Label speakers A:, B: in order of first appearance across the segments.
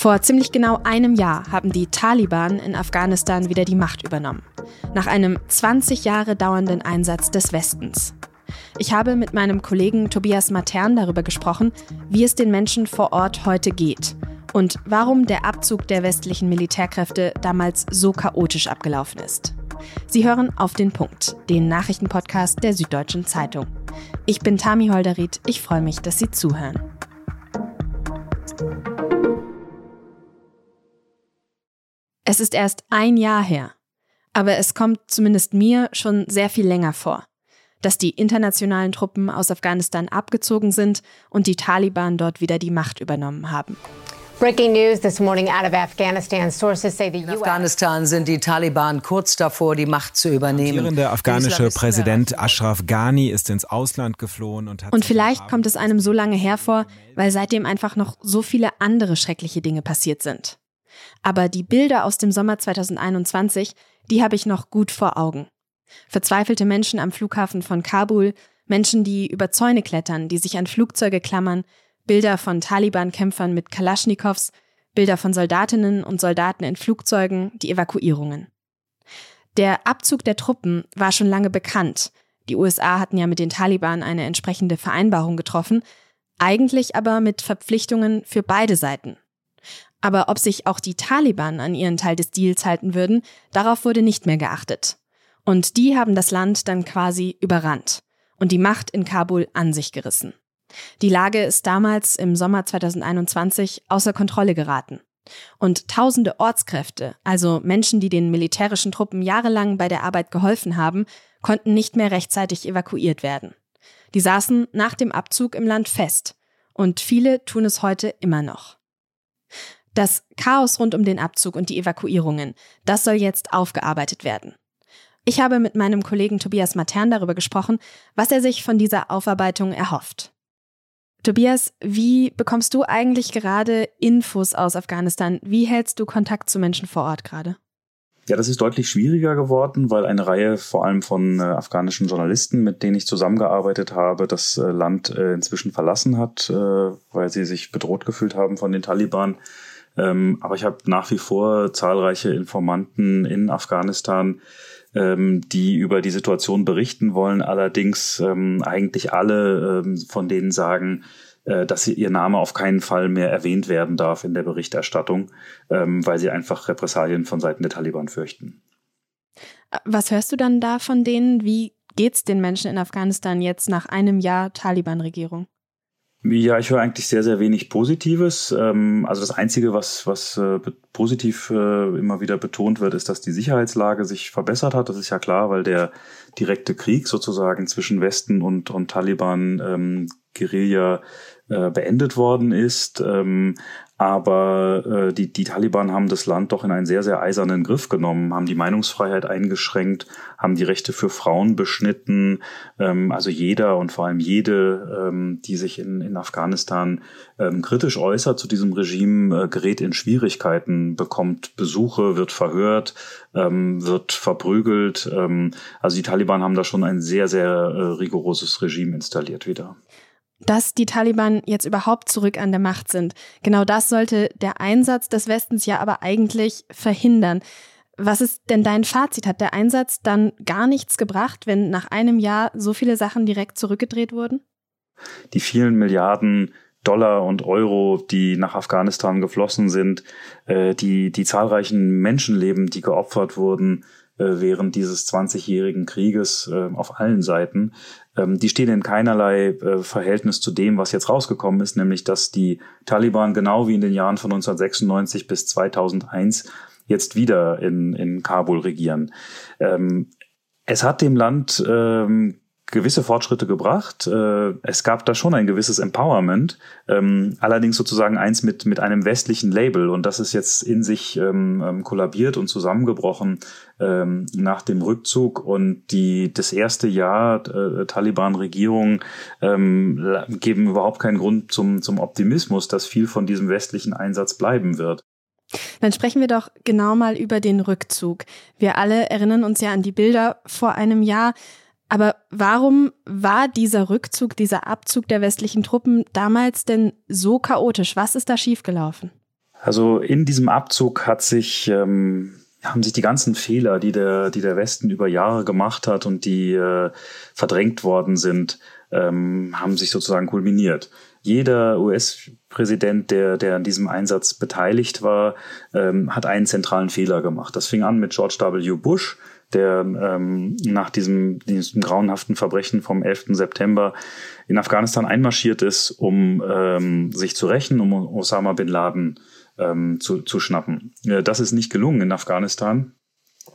A: Vor ziemlich genau einem Jahr haben die Taliban in Afghanistan wieder die Macht übernommen. Nach einem 20 Jahre dauernden Einsatz des Westens. Ich habe mit meinem Kollegen Tobias Matern darüber gesprochen, wie es den Menschen vor Ort heute geht und warum der Abzug der westlichen Militärkräfte damals so chaotisch abgelaufen ist. Sie hören auf den Punkt, den Nachrichtenpodcast der Süddeutschen Zeitung. Ich bin Tami Holderried, ich freue mich, dass Sie zuhören. Es ist erst ein Jahr her, aber es kommt zumindest mir schon sehr viel länger vor, dass die internationalen Truppen aus Afghanistan abgezogen sind und die Taliban dort wieder die Macht übernommen haben.
B: Breaking news this morning out of Afghanistan. Sources say the
C: In Afghanistan sind die Taliban kurz davor, die Macht zu übernehmen.
D: Der afghanische Präsident Ashraf Ghani ist ins Ausland geflohen und hat.
A: Und vielleicht kommt es einem so lange hervor, weil seitdem einfach noch so viele andere schreckliche Dinge passiert sind. Aber die Bilder aus dem Sommer 2021, die habe ich noch gut vor Augen. Verzweifelte Menschen am Flughafen von Kabul, Menschen, die über Zäune klettern, die sich an Flugzeuge klammern, Bilder von Taliban-Kämpfern mit Kalaschnikows, Bilder von Soldatinnen und Soldaten in Flugzeugen, die Evakuierungen. Der Abzug der Truppen war schon lange bekannt. Die USA hatten ja mit den Taliban eine entsprechende Vereinbarung getroffen, eigentlich aber mit Verpflichtungen für beide Seiten. Aber ob sich auch die Taliban an ihren Teil des Deals halten würden, darauf wurde nicht mehr geachtet. Und die haben das Land dann quasi überrannt und die Macht in Kabul an sich gerissen. Die Lage ist damals im Sommer 2021 außer Kontrolle geraten. Und tausende Ortskräfte, also Menschen, die den militärischen Truppen jahrelang bei der Arbeit geholfen haben, konnten nicht mehr rechtzeitig evakuiert werden. Die saßen nach dem Abzug im Land fest. Und viele tun es heute immer noch. Das Chaos rund um den Abzug und die Evakuierungen, das soll jetzt aufgearbeitet werden. Ich habe mit meinem Kollegen Tobias Matern darüber gesprochen, was er sich von dieser Aufarbeitung erhofft. Tobias, wie bekommst du eigentlich gerade Infos aus Afghanistan? Wie hältst du Kontakt zu Menschen vor Ort gerade?
E: Ja, das ist deutlich schwieriger geworden, weil eine Reihe vor allem von äh, afghanischen Journalisten, mit denen ich zusammengearbeitet habe, das äh, Land äh, inzwischen verlassen hat, äh, weil sie sich bedroht gefühlt haben von den Taliban. Ähm, aber ich habe nach wie vor zahlreiche Informanten in Afghanistan, ähm, die über die Situation berichten wollen. Allerdings ähm, eigentlich alle ähm, von denen sagen, äh, dass sie, ihr Name auf keinen Fall mehr erwähnt werden darf in der Berichterstattung, ähm, weil sie einfach Repressalien von Seiten der Taliban fürchten.
A: Was hörst du dann da von denen? Wie geht's den Menschen in Afghanistan jetzt nach einem Jahr Taliban-Regierung?
E: Ja, ich höre eigentlich sehr, sehr wenig Positives. Ähm, also das Einzige, was, was äh, positiv äh, immer wieder betont wird, ist, dass die Sicherheitslage sich verbessert hat. Das ist ja klar, weil der direkte Krieg sozusagen zwischen Westen und, und Taliban ähm, Guerilla äh, beendet worden ist. Ähm, aber äh, die, die Taliban haben das Land doch in einen sehr, sehr eisernen Griff genommen, haben die Meinungsfreiheit eingeschränkt, haben die Rechte für Frauen beschnitten. Ähm, also jeder und vor allem jede, ähm, die sich in, in Afghanistan ähm, kritisch äußert zu diesem Regime, äh, gerät in Schwierigkeiten, bekommt Besuche, wird verhört, ähm, wird verprügelt. Ähm, also die Taliban haben da schon ein sehr, sehr äh, rigoroses Regime installiert wieder
A: dass die Taliban jetzt überhaupt zurück an der Macht sind. Genau das sollte der Einsatz des Westens ja aber eigentlich verhindern. Was ist denn dein Fazit? Hat der Einsatz dann gar nichts gebracht, wenn nach einem Jahr so viele Sachen direkt zurückgedreht wurden?
E: Die vielen Milliarden Dollar und Euro, die nach Afghanistan geflossen sind, äh, die, die zahlreichen Menschenleben, die geopfert wurden, äh, während dieses 20-jährigen Krieges äh, auf allen Seiten, die stehen in keinerlei äh, Verhältnis zu dem, was jetzt rausgekommen ist, nämlich dass die Taliban genau wie in den Jahren von 1996 bis 2001 jetzt wieder in, in Kabul regieren. Ähm, es hat dem Land ähm, gewisse Fortschritte gebracht. Äh, es gab da schon ein gewisses Empowerment, ähm, allerdings sozusagen eins mit, mit einem westlichen Label und das ist jetzt in sich ähm, ähm, kollabiert und zusammengebrochen nach dem Rückzug und die das erste Jahr äh, Taliban-Regierung geben überhaupt keinen Grund zum, zum Optimismus, dass viel von diesem westlichen Einsatz bleiben wird.
A: Dann sprechen wir doch genau mal über den Rückzug. Wir alle erinnern uns ja an die Bilder vor einem Jahr. Aber warum war dieser Rückzug, dieser Abzug der westlichen Truppen damals denn so chaotisch? Was ist da schiefgelaufen?
E: Also in diesem Abzug hat sich, ähm, haben sich die ganzen Fehler, die der, die der Westen über Jahre gemacht hat und die äh, verdrängt worden sind, ähm, haben sich sozusagen kulminiert. Jeder US-Präsident, der, der an diesem Einsatz beteiligt war, ähm, hat einen zentralen Fehler gemacht. Das fing an mit George W. Bush, der ähm, nach diesem, diesem grauenhaften Verbrechen vom 11. September in Afghanistan einmarschiert ist, um ähm, sich zu rächen, um Osama bin Laden ähm, zu, zu schnappen. Äh, das ist nicht gelungen in Afghanistan.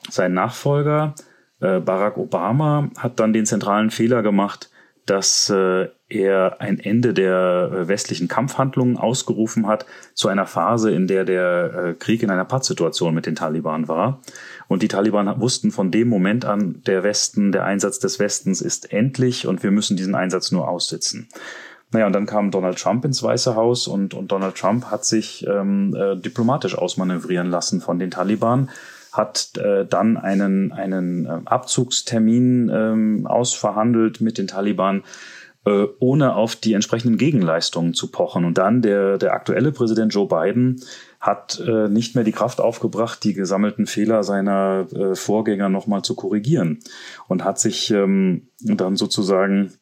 E: Sein Nachfolger äh, Barack Obama hat dann den zentralen Fehler gemacht, dass äh, er ein Ende der äh, westlichen Kampfhandlungen ausgerufen hat zu einer Phase, in der der äh, Krieg in einer Pattsituation mit den Taliban war. Und die Taliban wussten von dem Moment an, der Westen, der Einsatz des Westens ist endlich und wir müssen diesen Einsatz nur aussitzen. Naja, und dann kam Donald Trump ins Weiße Haus und, und Donald Trump hat sich ähm, äh, diplomatisch ausmanövrieren lassen von den Taliban hat äh, dann einen, einen äh, Abzugstermin ähm, ausverhandelt mit den Taliban, äh, ohne auf die entsprechenden Gegenleistungen zu pochen. Und dann der, der aktuelle Präsident Joe Biden hat äh, nicht mehr die Kraft aufgebracht, die gesammelten Fehler seiner äh, Vorgänger nochmal zu korrigieren und hat sich ähm, dann sozusagen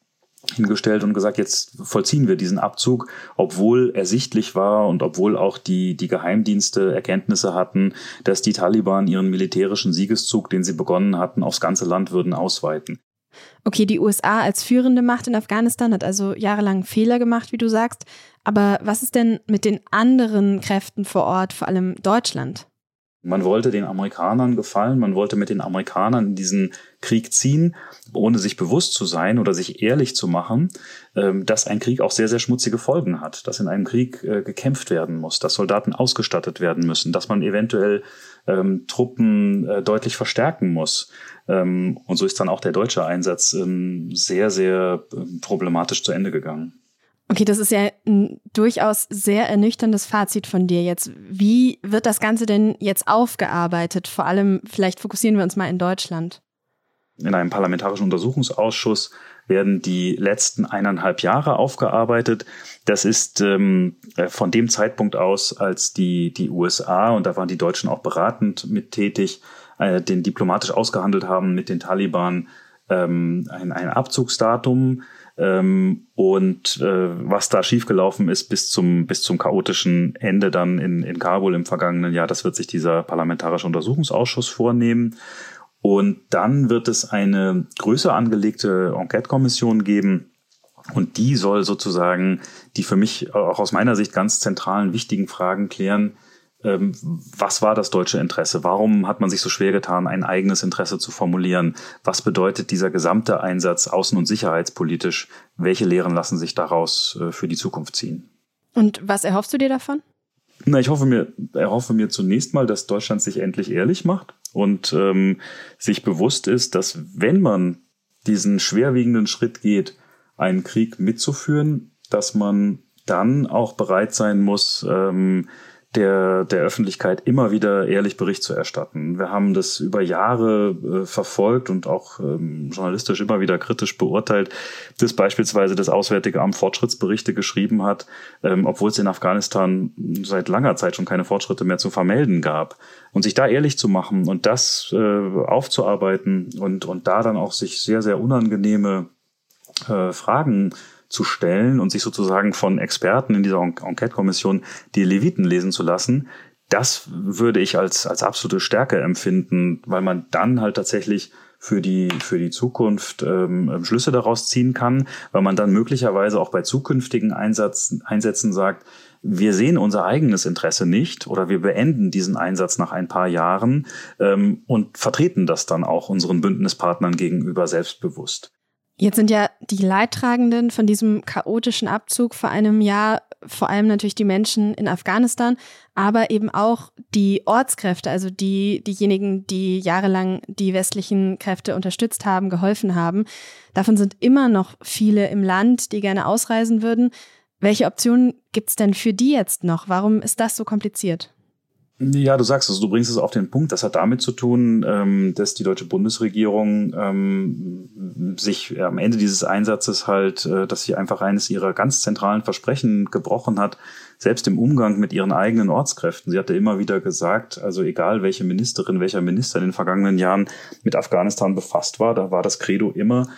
E: hingestellt und gesagt, jetzt vollziehen wir diesen Abzug, obwohl ersichtlich war und obwohl auch die, die Geheimdienste Erkenntnisse hatten, dass die Taliban ihren militärischen Siegeszug, den sie begonnen hatten, aufs ganze Land würden ausweiten.
A: Okay, die USA als führende Macht in Afghanistan hat also jahrelang Fehler gemacht, wie du sagst. Aber was ist denn mit den anderen Kräften vor Ort, vor allem Deutschland?
E: Man wollte den Amerikanern gefallen, man wollte mit den Amerikanern in diesen Krieg ziehen, ohne sich bewusst zu sein oder sich ehrlich zu machen, ähm, dass ein Krieg auch sehr, sehr schmutzige Folgen hat, dass in einem Krieg äh, gekämpft werden muss, dass Soldaten ausgestattet werden müssen, dass man eventuell ähm, Truppen äh, deutlich verstärken muss. Ähm, und so ist dann auch der deutsche Einsatz sehr, sehr problematisch zu Ende gegangen.
A: Okay, das ist ja ein durchaus sehr ernüchterndes Fazit von dir jetzt. Wie wird das Ganze denn jetzt aufgearbeitet? Vor allem, vielleicht fokussieren wir uns mal in Deutschland.
E: In einem parlamentarischen Untersuchungsausschuss werden die letzten eineinhalb Jahre aufgearbeitet. Das ist ähm, äh, von dem Zeitpunkt aus, als die, die USA, und da waren die Deutschen auch beratend mit tätig, äh, den diplomatisch ausgehandelt haben mit den Taliban, ähm, ein, ein Abzugsdatum ähm, und äh, was da schiefgelaufen ist bis zum, bis zum chaotischen Ende dann in, in Kabul im vergangenen Jahr, das wird sich dieser parlamentarische Untersuchungsausschuss vornehmen. Und dann wird es eine größer angelegte Enquete-Kommission geben, und die soll sozusagen die für mich auch aus meiner Sicht ganz zentralen, wichtigen Fragen klären, was war das deutsche Interesse? Warum hat man sich so schwer getan, ein eigenes Interesse zu formulieren? Was bedeutet dieser gesamte Einsatz außen- und sicherheitspolitisch? Welche Lehren lassen sich daraus äh, für die Zukunft ziehen?
A: Und was erhoffst du dir davon?
E: Na, ich hoffe mir, erhoffe mir zunächst mal, dass Deutschland sich endlich ehrlich macht und ähm, sich bewusst ist, dass wenn man diesen schwerwiegenden Schritt geht, einen Krieg mitzuführen, dass man dann auch bereit sein muss, ähm, der, der Öffentlichkeit immer wieder ehrlich Bericht zu erstatten. Wir haben das über Jahre äh, verfolgt und auch ähm, journalistisch immer wieder kritisch beurteilt, dass beispielsweise das Auswärtige Amt Fortschrittsberichte geschrieben hat, ähm, obwohl es in Afghanistan seit langer Zeit schon keine Fortschritte mehr zu vermelden gab. Und sich da ehrlich zu machen und das äh, aufzuarbeiten und, und da dann auch sich sehr, sehr unangenehme äh, Fragen zu stellen und sich sozusagen von Experten in dieser Enquete-Kommission die Leviten lesen zu lassen, das würde ich als, als absolute Stärke empfinden, weil man dann halt tatsächlich für die, für die Zukunft ähm, Schlüsse daraus ziehen kann, weil man dann möglicherweise auch bei zukünftigen Einsatz, Einsätzen sagt, wir sehen unser eigenes Interesse nicht oder wir beenden diesen Einsatz nach ein paar Jahren ähm, und vertreten das dann auch unseren Bündnispartnern gegenüber selbstbewusst.
A: Jetzt sind ja die Leidtragenden von diesem chaotischen Abzug vor einem Jahr vor allem natürlich die Menschen in Afghanistan, aber eben auch die Ortskräfte, also die, diejenigen, die jahrelang die westlichen Kräfte unterstützt haben, geholfen haben. Davon sind immer noch viele im Land, die gerne ausreisen würden. Welche Optionen gibt es denn für die jetzt noch? Warum ist das so kompliziert?
E: Ja, du sagst es, du bringst es auf den Punkt. Das hat damit zu tun, ähm, dass die deutsche Bundesregierung ähm, sich am Ende dieses Einsatzes halt, äh, dass sie einfach eines ihrer ganz zentralen Versprechen gebrochen hat, selbst im Umgang mit ihren eigenen Ortskräften. Sie hatte immer wieder gesagt, also egal welche Ministerin, welcher Minister in den vergangenen Jahren mit Afghanistan befasst war, da war das Credo immer,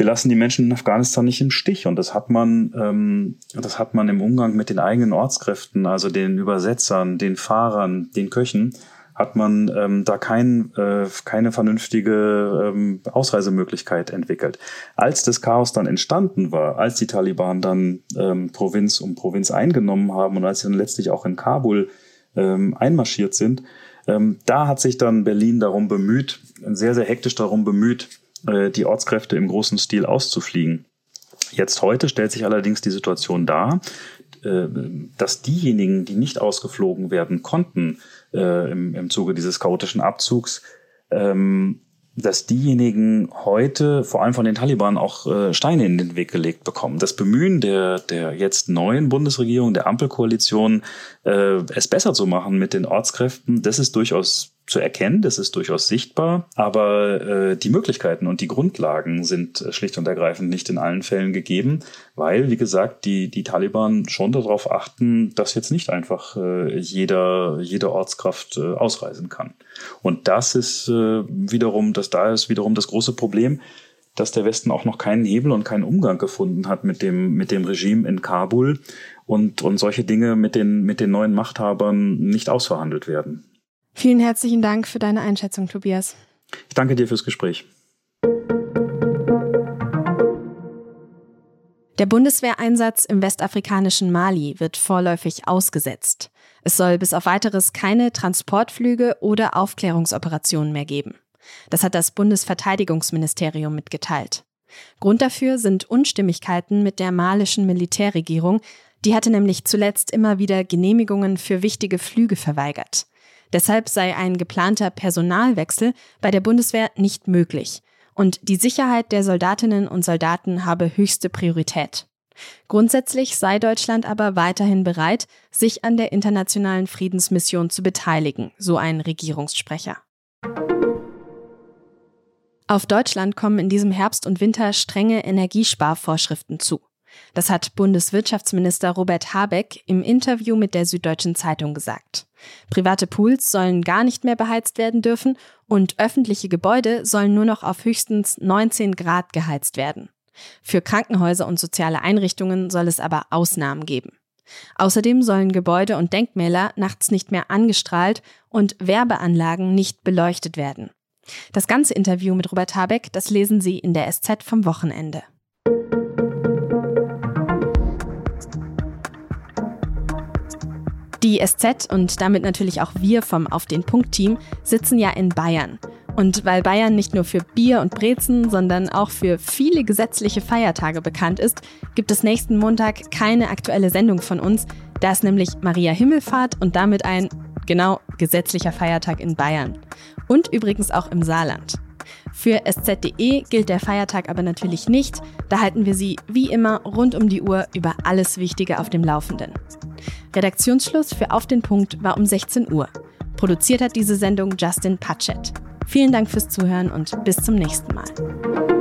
E: wir lassen die Menschen in Afghanistan nicht im Stich. Und das hat man, ähm, das hat man im Umgang mit den eigenen Ortskräften, also den Übersetzern, den Fahrern, den Köchen, hat man ähm, da kein, äh, keine vernünftige ähm, Ausreisemöglichkeit entwickelt. Als das Chaos dann entstanden war, als die Taliban dann ähm, Provinz um Provinz eingenommen haben und als sie dann letztlich auch in Kabul ähm, einmarschiert sind, ähm, da hat sich dann Berlin darum bemüht, sehr, sehr hektisch darum bemüht, äh, die Ortskräfte im großen Stil auszufliegen. Jetzt heute stellt sich allerdings die Situation dar, äh, dass diejenigen, die nicht ausgeflogen werden konnten äh, im, Zuge dieses chaotischen Abzugs, ähm, dass diejenigen heute vor allem von den Taliban auch Steine in den Weg gelegt bekommen. Das Bemühen der, der jetzt neuen Bundesregierung, der Ampelkoalition, es besser zu machen mit den Ortskräften, das ist durchaus zu erkennen, das ist durchaus sichtbar, aber äh, die Möglichkeiten und die Grundlagen sind äh, schlicht und ergreifend nicht in allen Fällen gegeben, weil, wie gesagt, die, die Taliban schon darauf achten, dass jetzt nicht einfach äh, jeder, jede Ortskraft äh, ausreisen kann. Und das ist äh, wiederum, das da ist wiederum das große Problem, dass der Westen auch noch keinen Hebel und keinen Umgang gefunden hat mit dem, mit dem Regime in Kabul und, und solche Dinge mit den, mit den neuen Machthabern nicht ausverhandelt werden.
A: Vielen herzlichen Dank für deine Einschätzung, Tobias.
E: Ich danke dir fürs Gespräch.
A: Der Bundeswehreinsatz im westafrikanischen Mali wird vorläufig ausgesetzt. Es soll bis auf weiteres keine Transportflüge oder Aufklärungsoperationen mehr geben. Das hat das Bundesverteidigungsministerium mitgeteilt. Grund dafür sind Unstimmigkeiten mit der malischen Militärregierung, die hatte nämlich zuletzt immer wieder Genehmigungen für wichtige Flüge verweigert. Deshalb sei ein geplanter Personalwechsel bei der Bundeswehr nicht möglich. Und die Sicherheit der Soldatinnen und Soldaten habe höchste Priorität. Grundsätzlich sei Deutschland aber weiterhin bereit, sich an der internationalen Friedensmission zu beteiligen, so ein Regierungssprecher. Auf Deutschland kommen in diesem Herbst und Winter strenge Energiesparvorschriften zu. Das hat Bundeswirtschaftsminister Robert Habeck im Interview mit der Süddeutschen Zeitung gesagt. Private Pools sollen gar nicht mehr beheizt werden dürfen und öffentliche Gebäude sollen nur noch auf höchstens 19 Grad geheizt werden. Für Krankenhäuser und soziale Einrichtungen soll es aber Ausnahmen geben. Außerdem sollen Gebäude und Denkmäler nachts nicht mehr angestrahlt und Werbeanlagen nicht beleuchtet werden. Das ganze Interview mit Robert Habeck, das lesen Sie in der SZ vom Wochenende. Die SZ und damit natürlich auch wir vom Auf den Punkt Team sitzen ja in Bayern. Und weil Bayern nicht nur für Bier und Brezen, sondern auch für viele gesetzliche Feiertage bekannt ist, gibt es nächsten Montag keine aktuelle Sendung von uns. Da ist nämlich Maria Himmelfahrt und damit ein, genau, gesetzlicher Feiertag in Bayern. Und übrigens auch im Saarland. Für sz.de gilt der Feiertag aber natürlich nicht. Da halten wir Sie wie immer rund um die Uhr über alles Wichtige auf dem Laufenden. Redaktionsschluss für Auf den Punkt war um 16 Uhr. Produziert hat diese Sendung Justin Patchett. Vielen Dank fürs Zuhören und bis zum nächsten Mal.